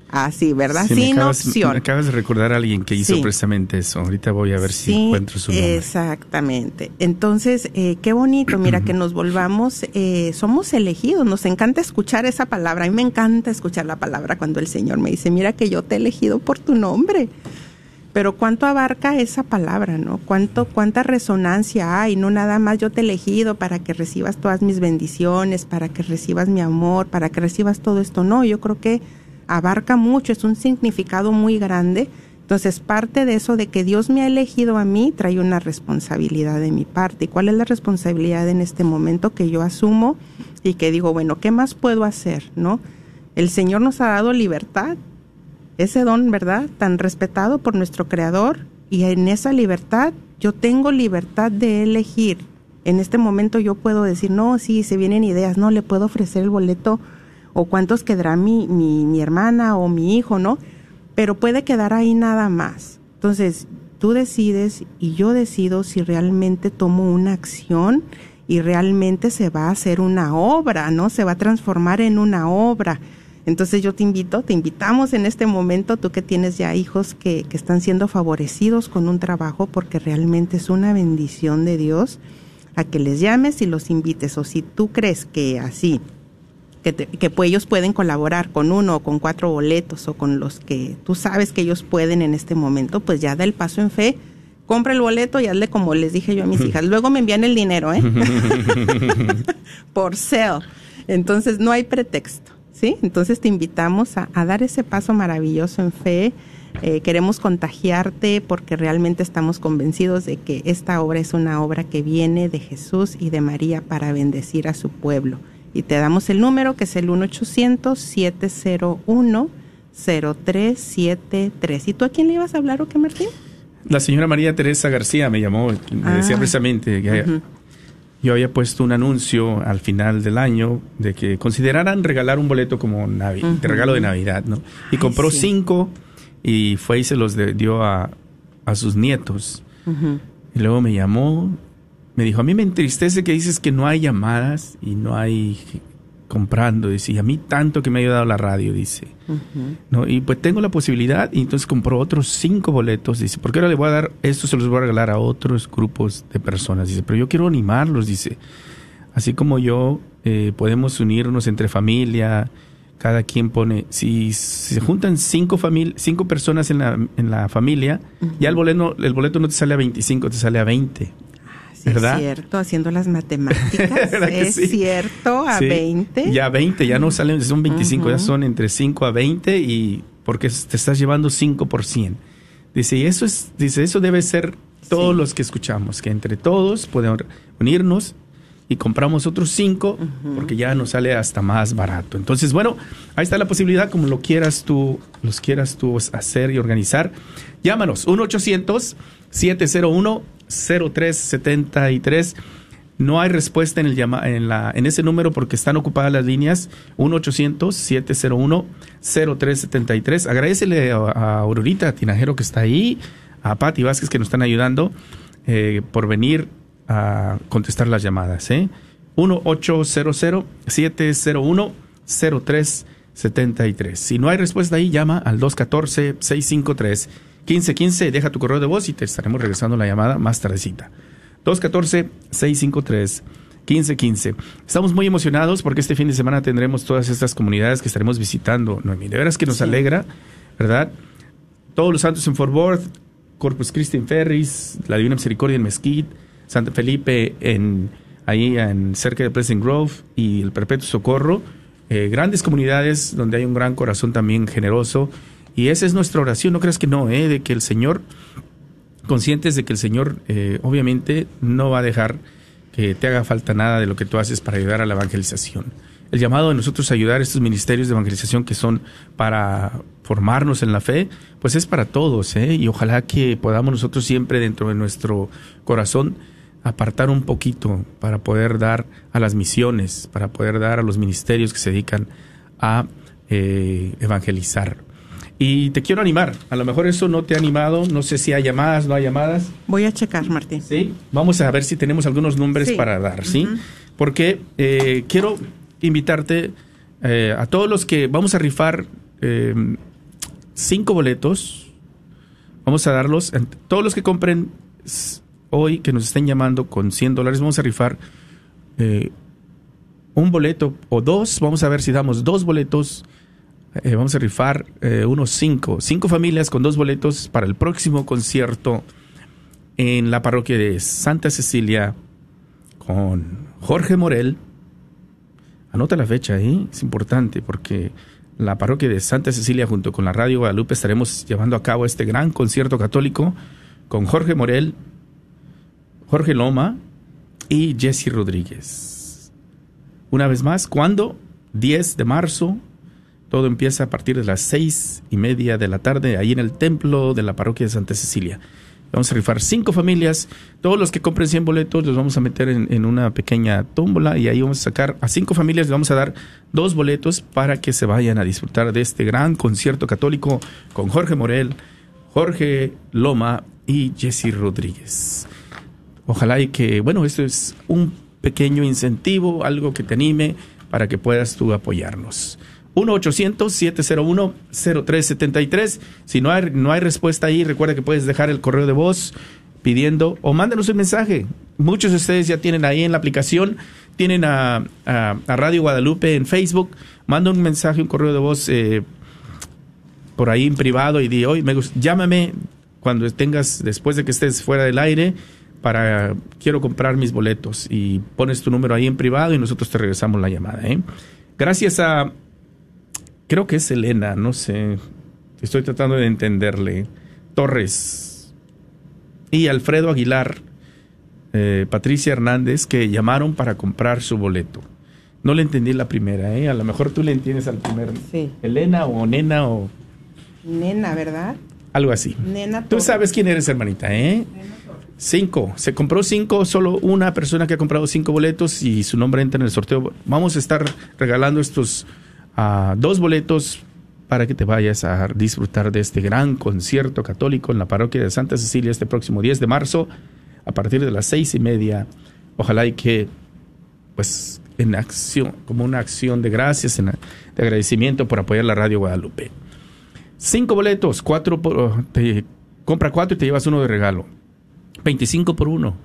así, ¿verdad? Sí, me Sin acabas, opción. me acabas de recordar a alguien que hizo Sí. precisamente eso. Ahorita voy a ver si encuentro su nombre. Exactamente. Entonces, eh, qué bonito, mira, que nos volvamos, eh, somos elegidos, nos encanta escuchar esa palabra. A mí me encanta escuchar la palabra cuando el Señor me dice, mira que yo te he elegido por tu nombre. Pero cuánto abarca esa palabra, ¿no? Cuánto, cuánta resonancia hay, no nada más yo te he elegido para que recibas todas mis bendiciones, para que recibas mi amor, para que recibas todo esto. No, yo creo que abarca mucho, es un significado muy grande. Entonces, parte de eso de que Dios me ha elegido a mí trae una responsabilidad de mi parte. ¿Y cuál es la responsabilidad en este momento que yo asumo y que digo, bueno, ¿qué más puedo hacer, no? El Señor nos ha dado libertad, ese don, ¿verdad? Tan respetado por nuestro Creador y en esa libertad yo tengo libertad de elegir. En este momento yo puedo decir, no, sí, se vienen ideas, no, le puedo ofrecer el boleto o cuántos quedará mi, mi, mi hermana o mi hijo, ¿no? Pero puede quedar ahí nada más. Entonces, tú decides y yo decido si realmente tomo una acción y realmente se va a hacer una obra, ¿no? Se va a transformar en una obra. Entonces yo te invito, te invitamos en este momento, tú que tienes ya hijos que, que están siendo favorecidos con un trabajo, porque realmente es una bendición de Dios, a que les llames y los invites. O si tú crees que así, que, te- que pues ellos pueden colaborar con uno o con cuatro boletos o con los que tú sabes que ellos pueden en este momento, pues ya da el paso en fe. Compra el boleto y hazle como les dije yo a mis hijas. Luego me envían el dinero, ¿eh? Por sale. Entonces no hay pretexto, ¿sí? Entonces te invitamos a, a dar ese paso maravilloso en fe. Eh, queremos contagiarte porque realmente estamos convencidos de que esta obra es una obra que viene de Jesús y de María para bendecir a su pueblo. Y te damos el número que es el 1-800-701-0373. ¿Y tú a quién le ibas a hablar o qué, Martín? La señora María Teresa García me llamó, me Ah. decía precisamente que. Yo había puesto un anuncio al final del año de que consideraran regalar un boleto como navi- de regalo de Navidad, ¿no? Y Ay, compró sí. cinco y fue y se los dio a, a sus nietos. Y luego me llamó, me dijo, a mí me entristece que dices que no hay llamadas y no hay comprando, dice, y a mí tanto que me ha ayudado la radio, dice. ¿no? Y pues tengo la posibilidad y entonces compró otros cinco boletos, dice, porque ahora le voy a dar, esto se los voy a regalar a otros grupos de personas, dice, pero yo quiero animarlos, dice, así como yo, eh, podemos unirnos entre familia, cada quien pone, si se juntan cinco cinco personas en la, en la familia, ya el boleto, el boleto no te sale a 25, te sale a 20. Sí, ¿Verdad? Es cierto, haciendo las matemáticas. ¿Verdad que es sí? cierto, a Sí, 20. Ya 20, ya no salen, son 25, ya Ujú. son entre 5 a 20 y porque te estás llevando 5 por 100. Dice, y eso es, dice, eso debe ser todos Sí. los que escuchamos, que entre todos podemos unirnos y compramos otros 5 porque ya nos sale hasta más barato. Entonces, bueno, ahí está la posibilidad como lo quieras tú, los quieras tú hacer y organizar. Llámanos 1 800 701 0373 no hay respuesta en, la, en ese número porque están ocupadas las líneas 1-800-701-0373. Agradecele a, a Aurorita Tinajero que está ahí, a Patti Vázquez que nos están ayudando eh, por venir a contestar las llamadas. ¿eh? 1-800-701-0373. Si no hay respuesta ahí, llama al 214-653-1515. Deja tu correo de voz y te estaremos regresando la llamada más tardecita. 214-653-1515. Estamos muy emocionados porque este fin de semana tendremos todas estas comunidades que estaremos visitando. Noemí, de veras que nos Sí. alegra, ¿verdad? Todos los santos en Fort Worth, Corpus Christi en Ferris, la Divina Misericordia en Mesquite, Santa Felipe en ahí en cerca de Pleasant Grove y el Perpetuo Socorro. Eh, grandes comunidades donde hay un gran corazón también generoso. Y esa es nuestra oración, no creas que no, ¿eh? de que el Señor conscientes de que el Señor eh, obviamente no va a dejar que te haga falta nada de lo que tú haces para ayudar a la evangelización. el llamado de nosotros a ayudar a estos ministerios de evangelización que son para formarnos en la fe, pues es para todos, ¿eh? Y ojalá que podamos nosotros siempre dentro de nuestro corazón apartar un poquito para poder dar a las misiones, para poder dar a los ministerios que se dedican a eh, evangelizar. Y te quiero animar, a lo mejor eso no te ha animado, no sé si hay llamadas, no hay llamadas. Voy a checar, Martín. Sí, vamos a ver si tenemos algunos nombres Sí. para dar, ¿sí? Porque eh, quiero invitarte eh, a todos los que vamos a rifar eh, cinco boletos. Vamos a darlos. Todos los que compren hoy, que nos estén llamando con 100 dólares, vamos a rifar eh, un boleto o dos. Vamos a ver si damos dos boletos. Eh, vamos a rifar eh, unos cinco. Cinco familias con dos boletos para el próximo concierto en la parroquia de Santa Cecilia con Jorge Morel. Anota la fecha ahí, es importante porque la parroquia de Santa Cecilia junto con la Radio Guadalupe estaremos llevando a cabo este gran concierto católico con Jorge Morel, Jorge Loma y Jesse Rodríguez. Una vez más, ¿cuándo? 10 de marzo. Todo empieza a partir de las seis y media de la tarde ahí en el templo de la parroquia de Santa Cecilia. Vamos a rifar cinco familias. Todos los que compren 100 boletos los vamos a meter en, una pequeña tómbola y ahí vamos a sacar a cinco familias. Les vamos a dar dos boletos para que se vayan a disfrutar de este gran concierto católico con Jorge Morel, Jorge Loma y Jesse Rodríguez. Ojalá y que, bueno, esto es un pequeño incentivo, algo que te anime para que puedas tú apoyarnos. 1-800-701-0373. Si no hay, no hay respuesta ahí, recuerda que puedes dejar el correo de voz pidiendo o mándanos un mensaje. Muchos de ustedes ya tienen ahí en la aplicación, tienen a, Radio Guadalupe en Facebook. Manda un mensaje, un correo de voz eh, por ahí en privado y di, hoy me llámame cuando tengas, después de que estés fuera del aire, para quiero comprar mis boletos y pones tu número ahí en privado y nosotros te regresamos la llamada. ¿eh? Gracias a, creo que es Elena, no sé, estoy tratando de entenderle, Torres y Alfredo Aguilar, eh, Patricia Hernández, que llamaron para comprar su boleto. No le entendí la primera, ¿eh? a lo mejor tú le entiendes al primer. Sí. Elena o Nena o Nena, ¿verdad? algo así. Nena Tú Torres. sabes quién eres, hermanita, ¿eh? Cinco. Se compró cinco, solo una persona que ha comprado cinco boletos y su nombre entra en el sorteo. Vamos a estar regalando estos ah, dos boletos para que te vayas a disfrutar de este gran concierto católico en la parroquia de Santa Cecilia este próximo 10 de marzo a partir de las seis y media. Ojalá y que, pues, en acción, como una acción de gracias, de agradecimiento por apoyar la Radio Guadalupe. Cinco boletos, cuatro por, compra cuatro y te llevas uno de regalo. 25 por uno.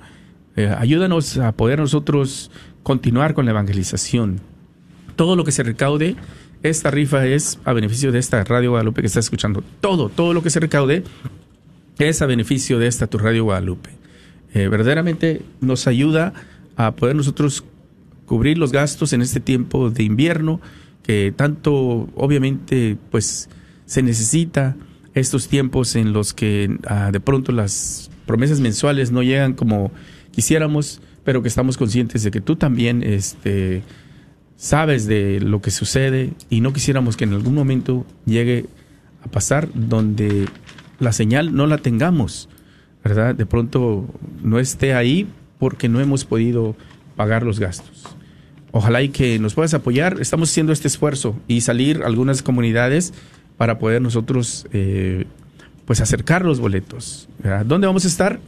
Eh, ayúdanos a poder nosotros continuar con la evangelización. Todo lo que se recaude, esta rifa es a beneficio de esta Radio Guadalupe que está escuchando. Todo, todo lo que se recaude es a beneficio de esta tu Radio Guadalupe. Eh, verdaderamente nos ayuda a poder nosotros cubrir los gastos en este tiempo de invierno que tanto obviamente pues se necesita estos tiempos en los que ah, de pronto las promesas mensuales no llegan como quisiéramos pero que estamos conscientes de que tú también este sabes de lo que sucede y no quisiéramos que en algún momento llegue a pasar donde la señal no la tengamos, ¿verdad? De pronto no esté ahí porque no hemos podido pagar los gastos. Ojalá y que nos puedas apoyar. Estamos haciendo este esfuerzo y salir algunas comunidades para poder nosotros eh, pues acercar los boletos. ¿Dónde vamos a estar?